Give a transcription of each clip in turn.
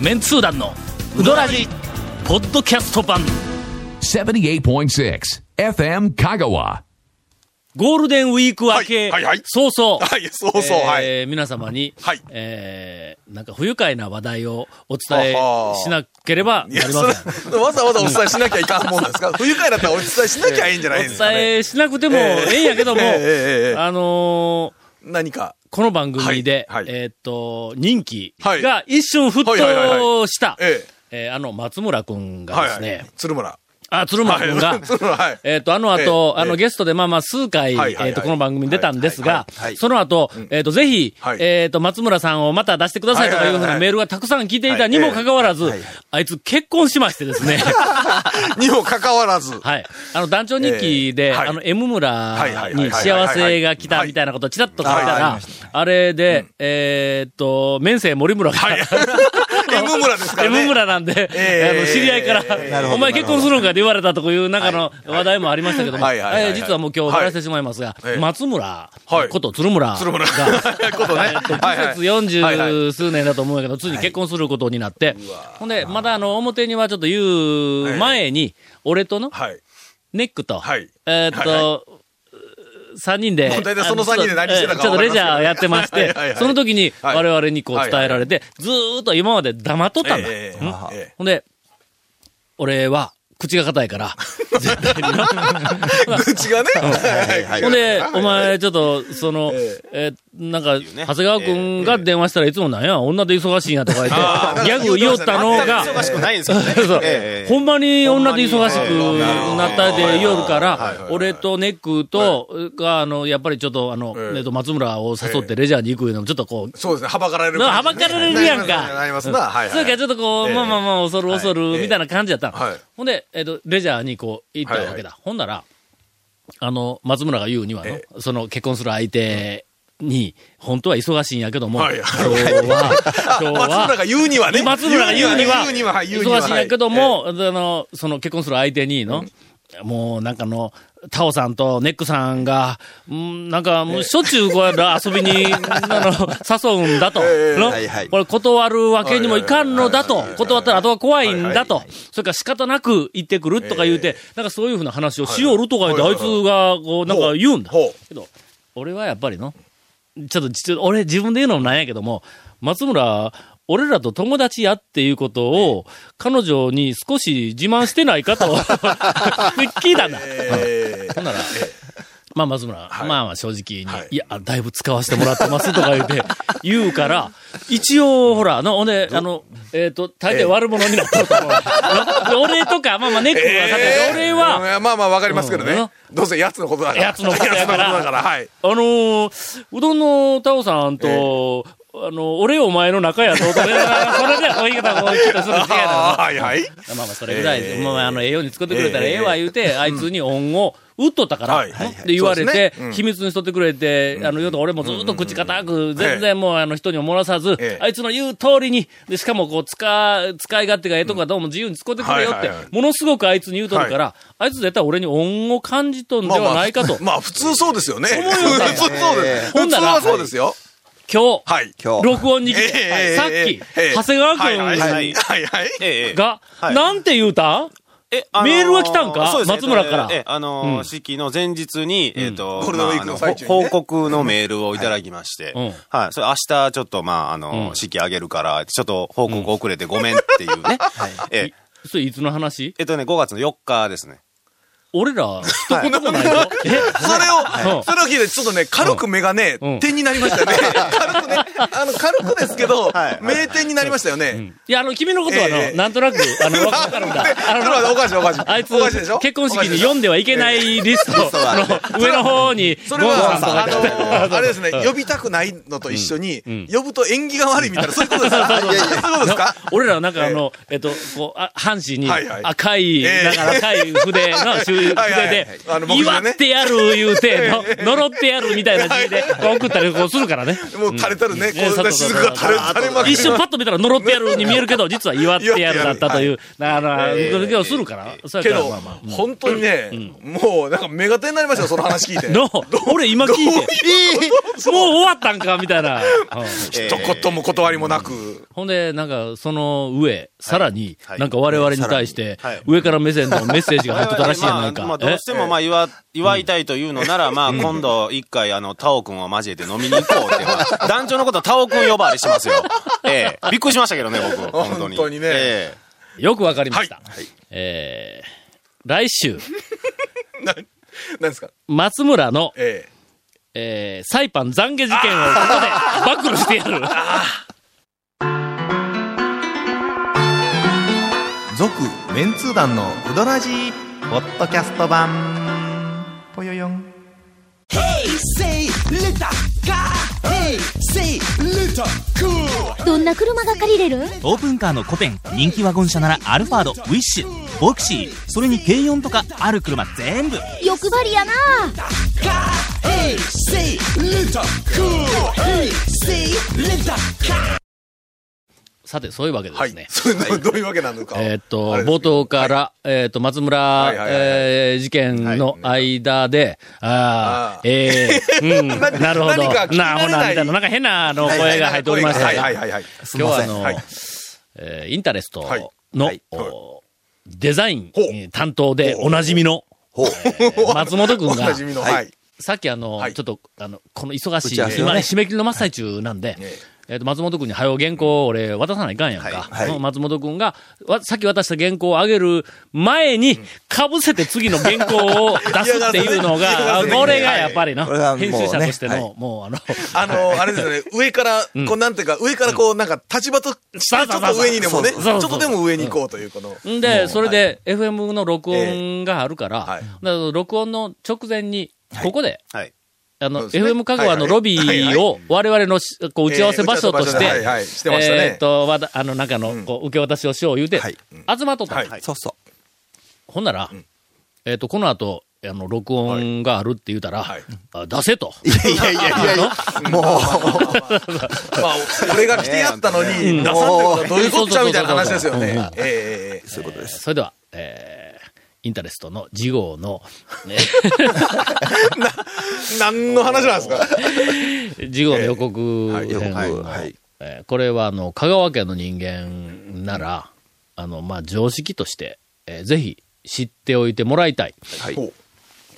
メンツー団のウドラジポッドキャスト版。78.6 FM Kagawa. ゴールデンウィーク明け、はいはいはい。早々、はいそうそうはい。えー皆様に、はい。えーなんか不愉快な話題をお伝えはは。しなければなりそません。れ、わざわざお伝えしなきゃいかんもんなんですか？不愉快だったらお伝えしなきゃいいんじゃないんですか、おね。伝えしなくてもええんやけども、ええええええ。あのー何か。この番組で、はいはいえーっと、人気はいが一瞬沸騰した、ええーあの、松村くんえ。がですね、はいはい。鶴村。あ、鶴間くんが。えっ、と、あの後、あの、ゲストでまあまあ数回、えっ、と、この番組に出たんですが、その後、えっ、と、ぜひ、はい。えっ、と、松村さんをまた出してくださいとかいうふうなメールがたくさん来ていた。にもかかわらず、あいつ結婚しましてですね、にもかかわらず。はい。あの、団長日記で、あの、M 村に幸せが来たみたいなことをちらっと書いたら、あれで、えっと、面生森村が、はい。M 村ですからね。M 村なんで、ええ。あの、知り合いから、なるほどお前結婚するんかって言われたとかいう中の話題もありましたけども、はい実はもう今日話してしまいますが、はい松村はい。こと鶴村鶴村。が、ことね。えっと、はいはい。季節四十数年だと思うけど、ついに結婚することになって、ほんで、まだあの、表にはちょっと言う前に、俺との、はい。ネックと、はい。えーっと、はい三人で、大体その三人で何してたかちょっとレジャーやってましはいてその時にはい。我々にこう伝えられて、ずーっと今まで黙っとったんだ。ほんで、俺は、口が硬いから、絶対にな。口がね。ほんで、お前、ちょっと、その、ええ。ーなんか、長谷川くんが電話したらいつもなんや、女で忙しいんやとか言って、ギャグ言おったのが、忙しくないんですよほんまに女で忙しくなったで夜から俺とネックと、が、あの、やっぱりちょっと、あの、ええ。えっと、松村を誘ってレジャーに行くのも、ちょっとこう、そうですね。はばかられる。はばかられるやんか。なりますな。はいはい。それからちょっとこう、ええ。まあまあまあ、恐る恐る、はい。みたいな感じやったの。はいほんで、えっと、レジャーにこう、行ったわけだ。ほんなら、あの、松村が言うにはの、えその結婚する相手に、本当は忙しいんやけども、はい今日は、今日は、松村が言うにはね。松村が言うには。忙しいんやけども、あの、その結婚する相手にの、もうなんかの、タオさんとネックさんが、うんなんかもうしょっちゅうこう遊びに、あの、誘うんだと。これ断るわけにもいかんのだと。断ったら後は怖いんだと。は。それから仕方なく行ってくるとか言うて、なんかそういうふうな話をしよるとか言って、あはいつが、こう、なんか言うんだ。けど、俺はやっぱりの、ちょっと、俺自分で言うのもなんやけども、松村、俺らと友達やっていうことを、彼女に少し自慢してないかと、聞いたんだ。えほんなら、まあ松村、はい。まあまあ正直に、はい。い、や、だいぶ使わせてもらってますとか言うて、言うから、一応、ほら、の、ほんで、あの、えっ、と、大抵悪者になってると思う。で俺とか、まあまあネックがさて、え俺は、うん。まあまあわかりますけどうん。ね。どうせ奴のことだから。奴のことやから。奴のことだから、はい。あのーうどんのタオさんと、あの、俺お前の仲やと、それで、こういう方、こういう言い方するの違うはいはい。まあまあそれぐらいで、ええまあまああの、栄養に作ってくれたらええわ言うて、あいつに恩を打っとったから、で言われて秘密にしとってくれて、あの、よと俺もずっと口固く、全然もうあの人にも漏らさずええ、あいつの言う通りに、で、しかもこう、使、使い勝手がええとこはどうも自由に使ってくれよってものすごくあいつに言うとるから、あいつ絶対俺に恩を感じとんではないかと。まあ普通そうですよね。普通そうです。ほんなら普通はそうですよ。今日、はい。今日。録音に来て、ええさっき、ええ。長谷川はいはい君はいはいはい。ええが、はい。なんて言うた？え、あメールは来たんか？そうです松村から。ええ、あのーうん。式の前日に、えっールデンウィークの最中にね。まああのほ報告のメールをいただきまして。うん、はい。それ明日ちょっと、まあ、あのうん。ー、式あげるから、ちょっと報告遅れてごめんっていうね。ええ。それいつの話？えっとね、5月の4日ですね。俺ら、一言もないぞ。え？それうんを、それを聞いて、ちょっとね、軽く目がねうん、点になりましたよね。軽くね、あの、軽くですけどはい、名点になりましたよね。いや、あの、君のことはの、ええ。なんとなく、あの、わかるんだ。あちょっと待っておかしいおかしい。あいつおかしいでしょ、結婚式に読んではいけないリストの上の方に、それは、あの、あれですね、呼びたくないのと一緒にん、呼ぶと縁起が悪いみたいな、そういうことですか？そういうことですか？俺らはなんかあの、えっと、こう、あ半紙に赤い、ええ。なんか赤い筆の、いうで祝ってやる言うて、の呪ってやるみたいな字で送ったりこうするからね。もう垂れたるね、ねこう、雫が垂れ、垂れまくる。一瞬パッと見たら呪ってやるに見えるけど、実は祝ってやるだったという、だから、けどするから。けど本当にね、もう、なんか、目が点になりましたよ、その話聞いて。の、俺今聞いて、もう終わったんかみたいな。う ん一言も断りもなく。ほんで、なんか、その上、さらに、はい。なんか我々に対してはい、上から目線のメッセージが入ってたらしいやないか。まあ、まあ、どうしても、まあ、祝、祝いたいというのなら、まあ、今度、一回、あの、タオ君を交えて飲みに行こうって、まあ、団長のことタオ君呼ばわりしますよ。ええ。びっくりしましたけどね、僕。本当に。本当に。ねええ。よくわかりました。はい。えー来週、な、なんですか？松村の、ええ。ーサイパン懺悔事件をここで暴露してやる。続メンツー団のウドラジ。ーポッドキャスト版。ぽよよん。どんな車が借りれる？オープンカーの古典人気ワゴン車ならアルファードウィッシュボクシーそれに軽4とかある車全部。欲張りやなさて、そういうわけですね。。それどどういうわけなのか。えーっと、冒頭から、えーっと、松村、はいはいはいはい。えー事件の間で、ああ、ええ うん、なるほど。なほな、みたいな、なんか変なあの声が入っておりましたはいが、はいはいはい。今日はあの、はい。えーインタレストはい。の、デザイン担当でおなじみの。松本君が。さっきあの、はい。ちょっと、あの、この忙しい、今、ね。締め切りの真っ最中なんで、ええっ、と、松本君に早う原稿を俺渡さないかんやんか。はいその松本君が、わ、さっき渡した原稿を上げる前に、被せて次の原稿を出すっていうの嫌が これがやっぱりな、編集者としての、はい。もうあの、あの、あれですよね、上から、こうなんていうか、上からこう、なんか立場として、ちょっと上にでもね、ちょっとでも上に行こうという、この。ん。で、それで FM の録音があるから録音の直前に、ここで、はい。あの、ね。FM 香川のロビーを我々のしこう打ち合わせ場所として、えーはいはい。してましたね。えーっと、わたあの、中の、こう、受け渡しをしよう言うて、はい。集まっとった。の、はい。そうそほんなら、えーっと、この後、あの、録音があるって言うたら、はい。あ出せと。ういやいやいやいや。もう。まあ、俺が来てやったのに、出さんってことはどういうこっちゃみたいな話ですよね。ええええそういうことです。それでは、えー、インタレストの次号の、ね、何の話なんですか？次号の予告編のはいえーこれはあの、香川県の人間なら、あの、まあ、常識として、えーぜひ知っておいてもらいたい。はい。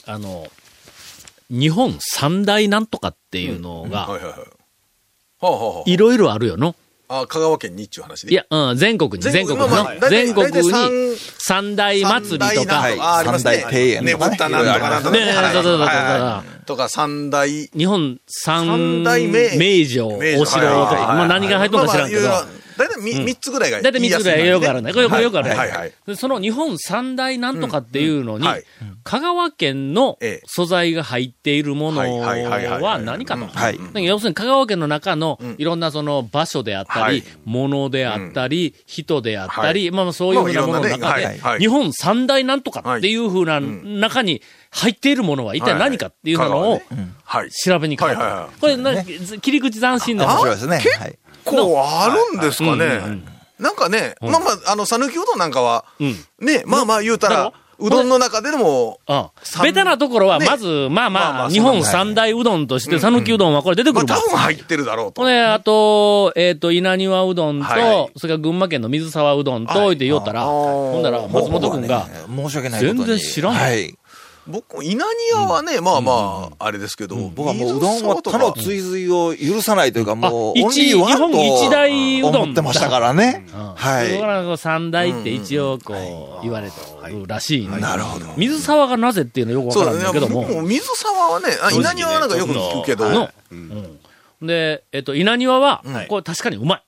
あの、日本三大なんとかっていうのが。いろいろあるよの。あ、香川県にっちゅう話で。いや、うん、全国に、全全国の全国に三大祭りとか、三大庭園ねとかね。ぶったなんとかなんとかね。そうそうそうとか三大、日本三三大名名城、お城とか、まあ何が入っとんか知らんけど、大体み三つぐらいがだいたい3つぐらいよくあるね。これよくよくあるね。はいはい。でその日本三大なんとかっていうのに、はい。香川県のええ。素材が入っているものはいはいはいはい。は何かと。はい。だから要するに香川県の中のいろんなその場所であったり、はい。物であったり、人であったり、はい。まあまあそういうふうなものの中で日本三大なんとかっていうふうな中に入っているものは一体何かっていうのをはい。調べにかか。これなんか切り口斬新な。面白いですね。はいこうあるんですかね。なんかね、まあまあ、あの、讃岐うどんなんかは、うん。ね、まあまあ言うたらうどんの中でも、うん三ベタなところは、ね。まず、まあまあ日本三大うどんとして、讃岐うどんはこれ出てくまあるわ多分入ってるだろうと。ほんで、あと、えっ、と、稲庭うどんと、はい。それから群馬県の水沢うどんと、はい。って言おったら、ほんだら、松本君が、申し訳ない全然知らん。のはい僕も稲庭はね、まあまあ、あれですけど、僕はもううどんは他の追随を許さないというか、もう、あオンリーワン一日本一大うどんと思ってましたからね。うん。はだからこう三大って一応、こう、言われてるらしいなるほど。水沢がなぜっていうのはよくわからんだけども、水沢はね、あ稲庭はなんかよく聞くけど、の、うん。で、えっ、と、稲庭は、はいこれ確かにうまい。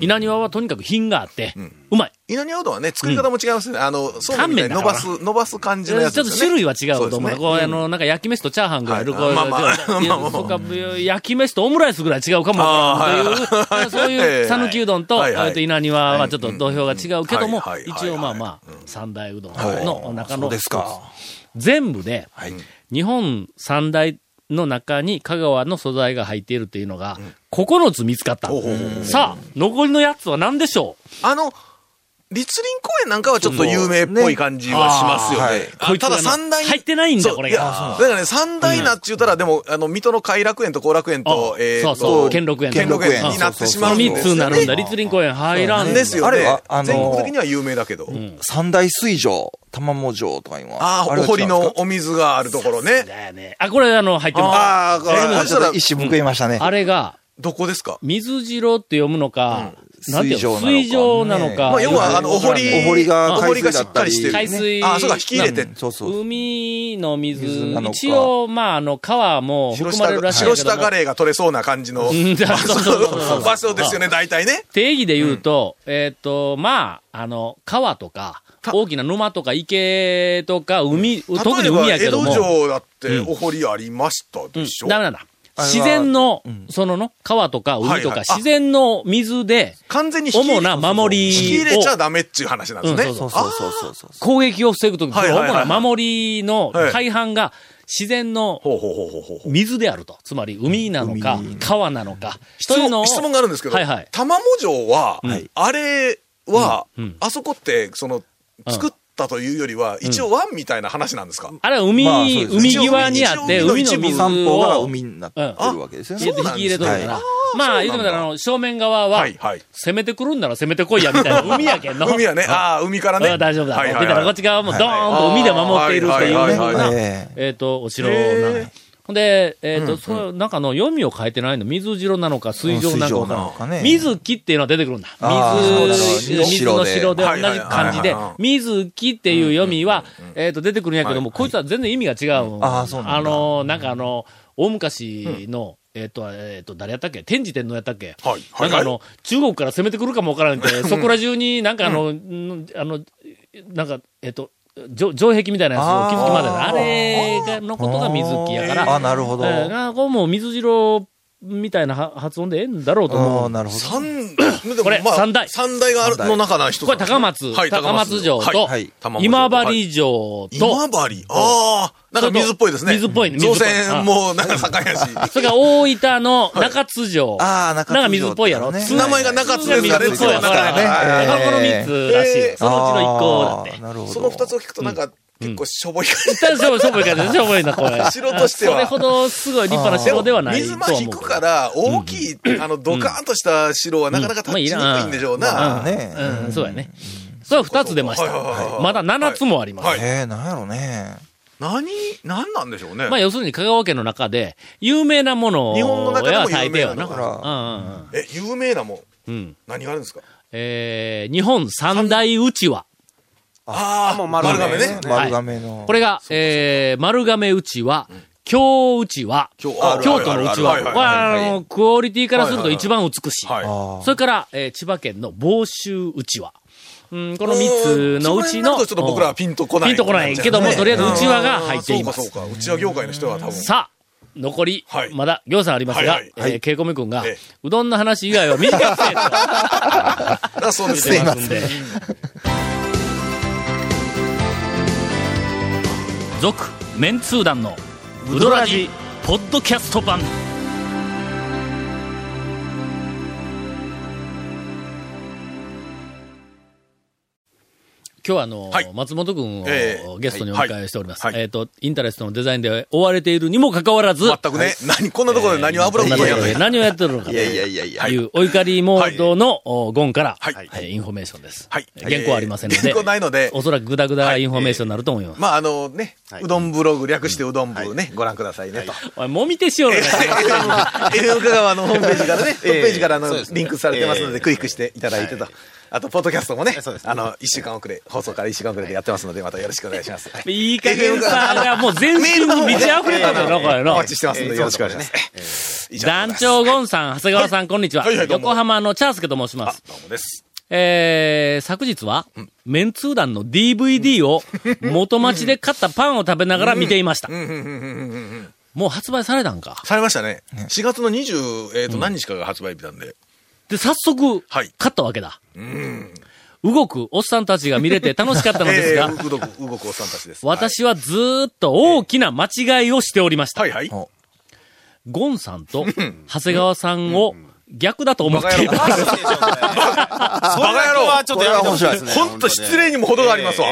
稲庭はとにかく品があって、うまい。稲庭うどんはね、作り方も違いますね。あの、そうめん伸ばす、伸ばす感じのやつちょっと。種類は違うと思う。こう、あの、なんか焼き飯とチャーハンぐらいある。まあまあいや まあまあそうか焼き飯とオムライスぐらい違うかもい。う、そういう 讃岐うどんと、稲庭はちょっと土俵が違うけども一応まあまあ、三大うどんの中のそうですか。全部で、はい。日本三大の中に香川の素材が入っているっていうのが、9つ見つかった。さあ、残りのやつは何でしょあの、立林公園なんかはちょっと有名っぽい感じはしますよね。こいただ三大に入ってないんだこれがいやだからね、三大なっちゅうたら、でも、あの、水戸の偕楽園と後楽園とあ、えーそうそうと兼六園兼六園になってしうその3まうんですよつになるんだ。ね。立林公園入らんですよねあれは。あの全国的には有名だけど。三大水上、玉藻城とかいうのは。ああ、お堀のお水があるところね。だよね。あ、これあの、入ってます。ああ、これちょっと一瞬報いましたね。あれが、どこですか？水白って読むのか、なんていうの？水水上なのか上なのか。まあ、要は、あの、お堀、お堀がお堀がしっかりしてる。海水。あ、そうか、引き入れて。そうそう。海の水、水なのか一応、まあ、あの、川も含まれるらしいんだけども白下ガレーが取れそうな感じのうんそうそうそうそう場所ですよね、大体ね。定義で言うと、えっ、と、まあ、あの、川とか、大きな沼とか池とか海、特に海やけども。例えば江戸城だってうんお堀ありましたでしょ、ダメなんだ。自然のうん、そのの、川とか海とか自然の水で完全に主な守りを引き入れちゃダメっていう話なんですね。うんそうそうそう。攻撃を防ぐとき、主な守りのはい。大半が自然の。水であると。つまり海なのか海、川なのか。質問質問があるんですけど、はいはい。玉藻城は、はいあれは、あそこって、その、作ったというよりは、一応湾みたいな話なんですか、あれは海、まあ海際にあって、海の水散歩がを海になってるわけですよね。入れて引き入れとるからはい。まあ、言うてみたら、あの、正面側は。攻めてくるんなら攻めてこいや、みたいな海やけんの。海はね、ああ、海からね。うん大丈夫だ。はいはいみたいな、こっち側もドーンと海で守っているというえええっと、お城な。ほんで、えっと、そう、なん。かの読みを変えてないの。水白なのか、水上なの水上なのかか。ね。水木っていうのは出てくるんだ。水、そう水の白で。同じはいはいはい漢字で。はいはい、水木っていう読みは、えっと、出てくるんやけども、こいつは全然意味が違う。うなんだ。あの、なんかあの、大昔の、えっと、えっと、誰やったっけ？天智天皇やったっけ？はいはない。んかあの、中国から攻めてくるかもわからんって、そこら中になんかあの、ん。あの、なんか、えっと、城城壁みたいなやつを築きまであれが、のことが水木やから、あ、なるほど。水白みたいなは発音でええんだろうと思ああ、う。なるほど。三、これまあ三大三大があるの中の一つ。これ高松、はい高松城と、今治城と、今治ああ、なんか水っぽいですね。水っぽいね造船もなんか盛んやし。それから大分の中津城。ああ、中なんか水っぽいやろ。ね津名前が中津ですからね水っぽいやからこの三つらしいよ。そのうちの一個だって。なるほど。その二つを聞くとなんか、結構しょぼい感じ。しょぼい、しょぼいから、しょぼいな、これ。城としてはそれほどすごい立派な城ではない水間引。くから、大きい、あの、ドカーンとした城はなかなか立ちにくいんでしょうな。ねうん、そうやね。それは二つ出ました。まだ七つもあります。はいええ、なんやろね。何、何なんでしょうね。まあ、要するに香川県の中で、有名なものを、日本の中でも有名な大抵はな。だからうんうんうんえ、有名なもん。うん。何があるんですか？えー、日本三大うちわ。ああ、もう丸亀ね。丸亀の。これが、えー、丸亀うちわ、京うちわ、今日ある京都のうちわ。はあの、クオリティからすると一番美しい。それから、えー千葉県の房州うちわ。うん、この三つのうちの。ちょっと僕らはピンとこない。ピンとこないけども、とりあえずうちわが入っています。そうかそうか。うちわ業界の人は多分。さあ、残り、はいまだ行さんありますが、はいはいえー、ケイコミ君が、ええうどんの話以外は短くせえと あそうですね。続、メンツー団の、ウドラジ、ポッドキャスト版。今日はあの、はい。松本君をええ。ゲストにお迎えしております。はい。はい。えっ、と、インタレストのデザインで追われているにもかかわらず、全くね、何、こんなところで何を油こんなとこっこいやんろで何をやってるのかといやいやいやいや。いうお怒りモードの、おゴンから、はい。えーインフォメーションです。はい。原稿ありませんので、原稿ないので。おそらくグダグダインフォメーションになると思います。まあ、あのね、うどんブログ、略してうどん部ね、ご覧くださいね、と。おい、もみ手しようのか FM 香川のホームページからね、トップページからあのリンクされてますので、クリックしていただいてと。あと、ポッドキャストもねそうです、ねあの、一週間遅れ、放送から一週間遅れでやってますので、またよろしくお願いします。いい加減さがもう全身に満ち溢れたんだよな、これおの。待ちしてますので、よろしくお願いします。団長ゴンさん、長谷川さん、こんにちは。はいはいどうも横浜のチャースケと申しまあす。、どうもです。えー、昨日は、メンツー団の DVD を元町で買ったパンを食べながら見ていました。もう発売されたんか？されましたね。4月の20、えっと、何日かが発売日なんで。で、早速、はい買ったわけだ。動くおっさんたちが見れて楽しかったのですが、えー動く、動くおっさんたちです。私はずーっと大きな間違いをしておりました。はいはい。はい。ゴンさんと長谷川さんを逆だと思っています。おかしいでしょ、それ。それだけはちょっとやめてほしいですね。本当失礼にも程がありますわ。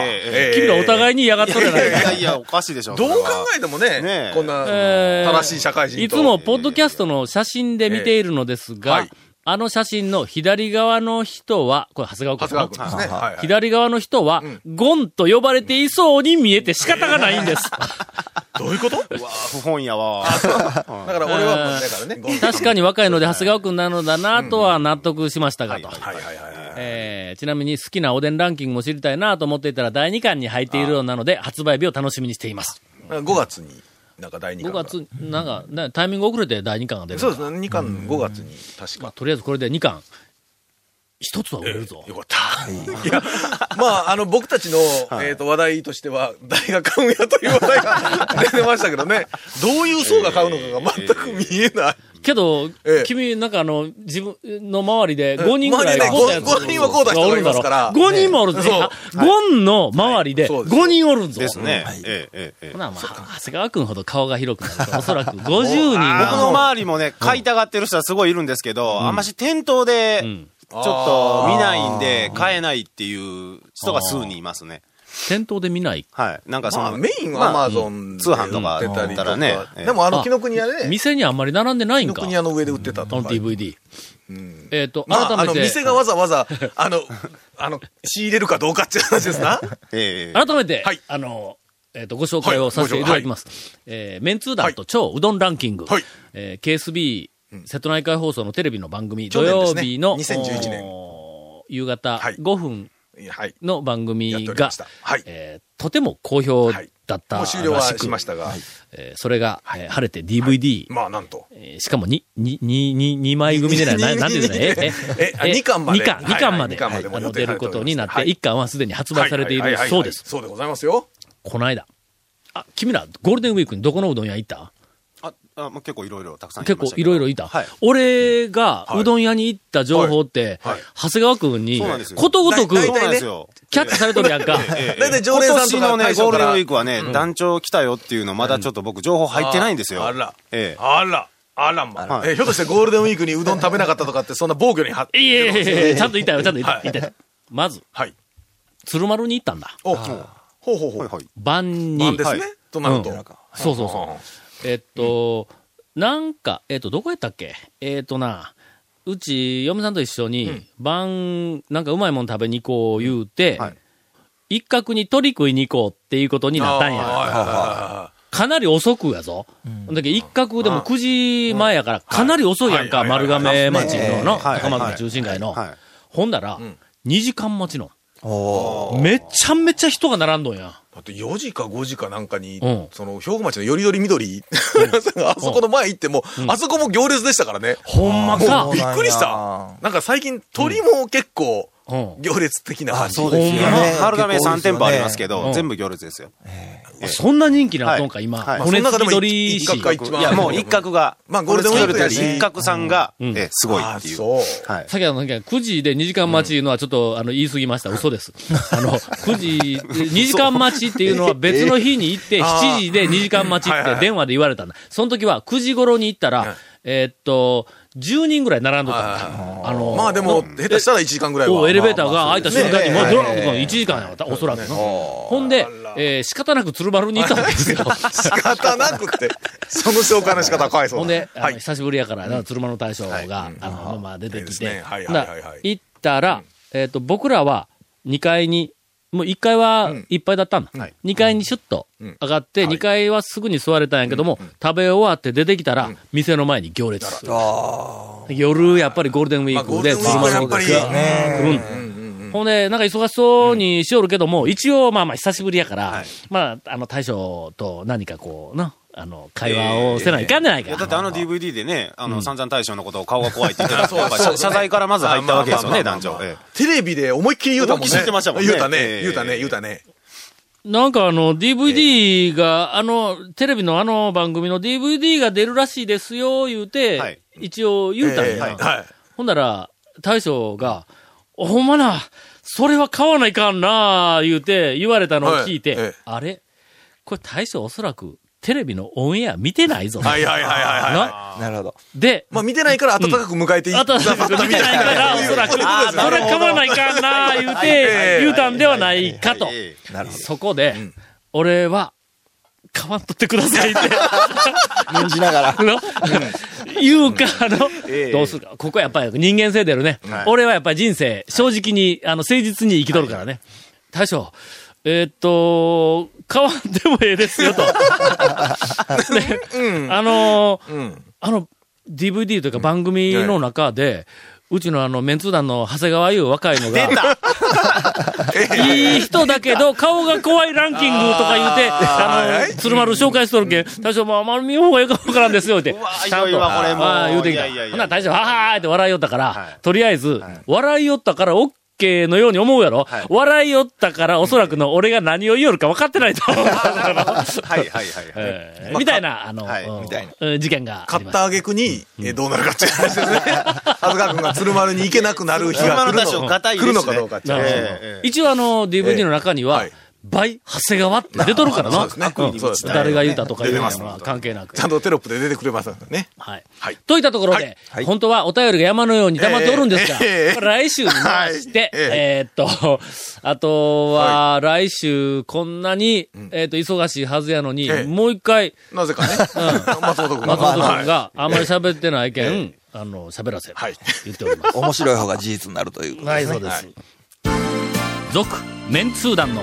君らお互いに嫌がっとるやないか。いやいや、おかしいでしょ。どう考えてもね、こんなえー正しい社会人と。いつもポッドキャストの写真で見ているのですが、はいあの写真の左側の人は、これ長谷川長君谷川君ですね。はいはい左側の人は、ゴンと呼ばれていそうに見えて仕方がないんです。どういうこと？だうわ不本やわ。から俺は、だからね。確かに若いので長谷川君なのだなとは納得しましたがと。はいはいはいはい。えーちなみに好きなおでんランキングも知りたいなと思っていたら第2巻に入っているようなので発売日を楽しみにしています。5月に、なんか第2 5巻が。月、なんか、なタイミング遅れて第2巻が出る。そうですね、2巻5月に、確か。とりあえずこれで2巻。一つは売れるぞ。よかった。いや、まあ、あの、僕たちの、えっと、話題としては、誰が買うんやという話題が出てましたけどね、どういう層が買うのかが全く見えない。けど、ええ。君、なんかあの、自分の周りで5人ぐらい買うたやつごご人は買うた人がいますから。5人もおるぞ。ゴンの周りでそうです。5人おるんぞ。ですね。ええ、ええ、ええ。ほ。な、まあ、長谷川君ほど顔が広くなると、おそらく50 人僕のは。周りもね、買いたがってる人はすごいいるんですけど、あんまし店頭で、ん。ちょっと見ないんで、買えないっていう人が数人いますね。店頭で見ない。はい。なんかそまあ、の、メインはアマゾン通販とか売ってたりとか。ねええでも、あの、紀ノ国屋でね、店にあん。まり並ん。でないん。か。紀ノ国屋の上で売ってたこのとか。DVD。えっと、改めて、店がわざわざ、あの、あの、仕入れるかどうかっていう話ですな。ええ改めて、はいあの、えっ、と、ご紹介をさせていただきます。えーメンツー団と超うどん。ランキング。はいえー KSB、瀬戸内海放送のテレビの番組、土曜日の、2011年夕方はい5分はい。の番や組が、ました。はい。えーとても好評だったらしく、終了はしましたが、えーそれが、えー晴れて DVD、まあ、なんと。えーしかも2、2、2、2, 2枚組でない、な なんていうんだね。え、えあ二巻まで。2巻、はい二巻まで、は出ることになって、はい。1巻はすでに発売されているはいはいはいはい。そうです。そうでございますよ。この間。あ、君ら、ゴールデンウィークにどこのうどん屋行った？あ、あまあ結構いろいろたくさん行結構いろいろいた。はい。俺がはいうどん屋に行った情報って、はいはい長谷川くんにことごとく、そうなんですよ。キャッチされとるやんか。ええ大体常連さんとか今年のね、ゴールデンウィークはね、団長来たよっていうの、まだちょっと僕情報入ってないんですよ。あら。ええ。あら。あらま。はいえ、ひょっとしてゴールデンウィークにうどん食べなかったとかって、そんな防御には、いえいえいえ、ちゃんと言ったよ、ちゃんと言ったはいたよ。まず、はい。鶴丸に行ったんだ。お、ほうほうほう。はいはい。晩に。なんですね。となると。そうそうそう。えっと、なんか、えっと、どこやったっけ？えっとな、うち、嫁さんと一緒に、晩、なんかうまいもん食べに行こう言うてはい、一角に鳥食いに行こうっていうことになったんや。かなり遅くやぞ。だけど一角でも9時前やから、かなり遅いやんか、丸亀町のの、はい高松中心街の。はい。ほんだら、2時間待ちの。めちゃめちゃ人が並んどんや。だって4時か5時かなんかに、うんその、兵庫町のよりどり緑、あそこの前行っても、あそこも行列でしたからね。ほんまかびっくりした。なんか最近鳥も結構、うん。行列的な感じ。そうですよね。丸亀3店舗ありますけうど、ん全部行列ですよ。そんな人気なっとんか、今。はい骨付き鳥一角が市。一番いや、もう一角が、まあゴールデンウィークやし一角さんが、すごいあっていう。さっきあの、9時で2時間待ちのはちょっと、あの、言い過ぎました。嘘です。あの、9時、2時間待ちっていうのは別の日に行って、7時で2時間待ちって電話で言われたんだ。その時は9時頃に行ったら、えーっと、10人ぐらい並んどったんだ。あの、まあでも、下手したら1時間ぐらいは。おエレベーターが開いた瞬間に、もうね。ドラン1時間やった、おそらくな。ほんで、えー仕方なく鶴丸に行ったんですよ。仕方なくて、その紹介の仕方はかわいそうだ。ほんで。久しぶりやから、な鶴丸の大将が、あの、まあ、出てきて。行ったら、えっと、僕らは2階に、もう1階はいっぱいだったんだ。はい。2階にシュッと上がって、2階はすぐに座れたんやけども、食べ終わって出てきたら、店の前に行列。夜、やっぱりゴールデンウィークで、まあゴールデンウィークは鶴丸が来るんほんで、なんか忙しそうにしよるけども、一応まあまあ久しぶりやから、まあ、あの、大将と何かこう、な、あの、会話をせないかんじゃないか。だってあの DVD でね、あの、散々大将のことを顔が怖いって言ってた やっぱ謝謝罪からまず入ったわけですよね、団長。えテレビで思いっきり言うたもんね。言ってましたもんね言うたね、ええ言うたね、言うたね。なんかあの、DVD が、あの、テレビのあの番組の DVD が出るらしいですよ、言うて、はい一応言うたんや。ええはい。ほんなら、大将が、ほんまな、それは買わないかんな、言うて、言われたのを聞いて、はいええあれ？これ大将おそらく、テレビのオンエア見てないぞ。はいはいはいはいはい。ななるほど。で、まあ見てないから温かく迎えていあとは、見てないから、おそらく、それ買わないかんな、言うえてえ、言うたんではないかと。えなるほど。そこで、俺は、買わんとってくださいって。念じながら。言うか、あの、ええどうするか。ここはやっぱり人間性出るね。俺はやっぱり人生、正直に、あの、誠実に生きとるからね。大将、えーっと、買わんでもええですよと。で、あのーうん。あの、DVD というか番組の中で、うちのあの、メンツー団の長谷川優若いのが、いい人だけど、顔が怖いランキングとか言うて、あの、鶴丸紹介しとるけん、大将もあんまり見よう方がいいかわからんですよ、って。ちゃんと、ああ言うてきた。ほな、大将、ははーって笑いよったから、はい。とりあえず、笑いよったから、OK のように思うやろ、はい。笑いよったから、おそらくの俺が何を言おるか分かってないと。思う。はいはいはい。みたいな、あの、はい事件があ買ったた挙句に、えどうなるかっていう話ですね。はずか君が鶴丸に行けなくなる日が来るのかどうかっていう。一応あの、DVD の中には、はい倍、長谷川って出とるからな。そうですね。誰が言うたとかいうのは関係なくち。ゃんとテロップで出てくれますからね。はい。はいといったところで、はい本当はお便りが山のように溜まっておるんですが、来週に回して、はいえーっと、あとは、来週、こんなに、えーっと、忙しいはずやのに、ええもう一回、なぜかね。松本君松本はい君があんまり喋ってないけん、あの、喋らせる。はい言っております。面白い方が事実になるということはい、ですね。そうです。続、メンツー団の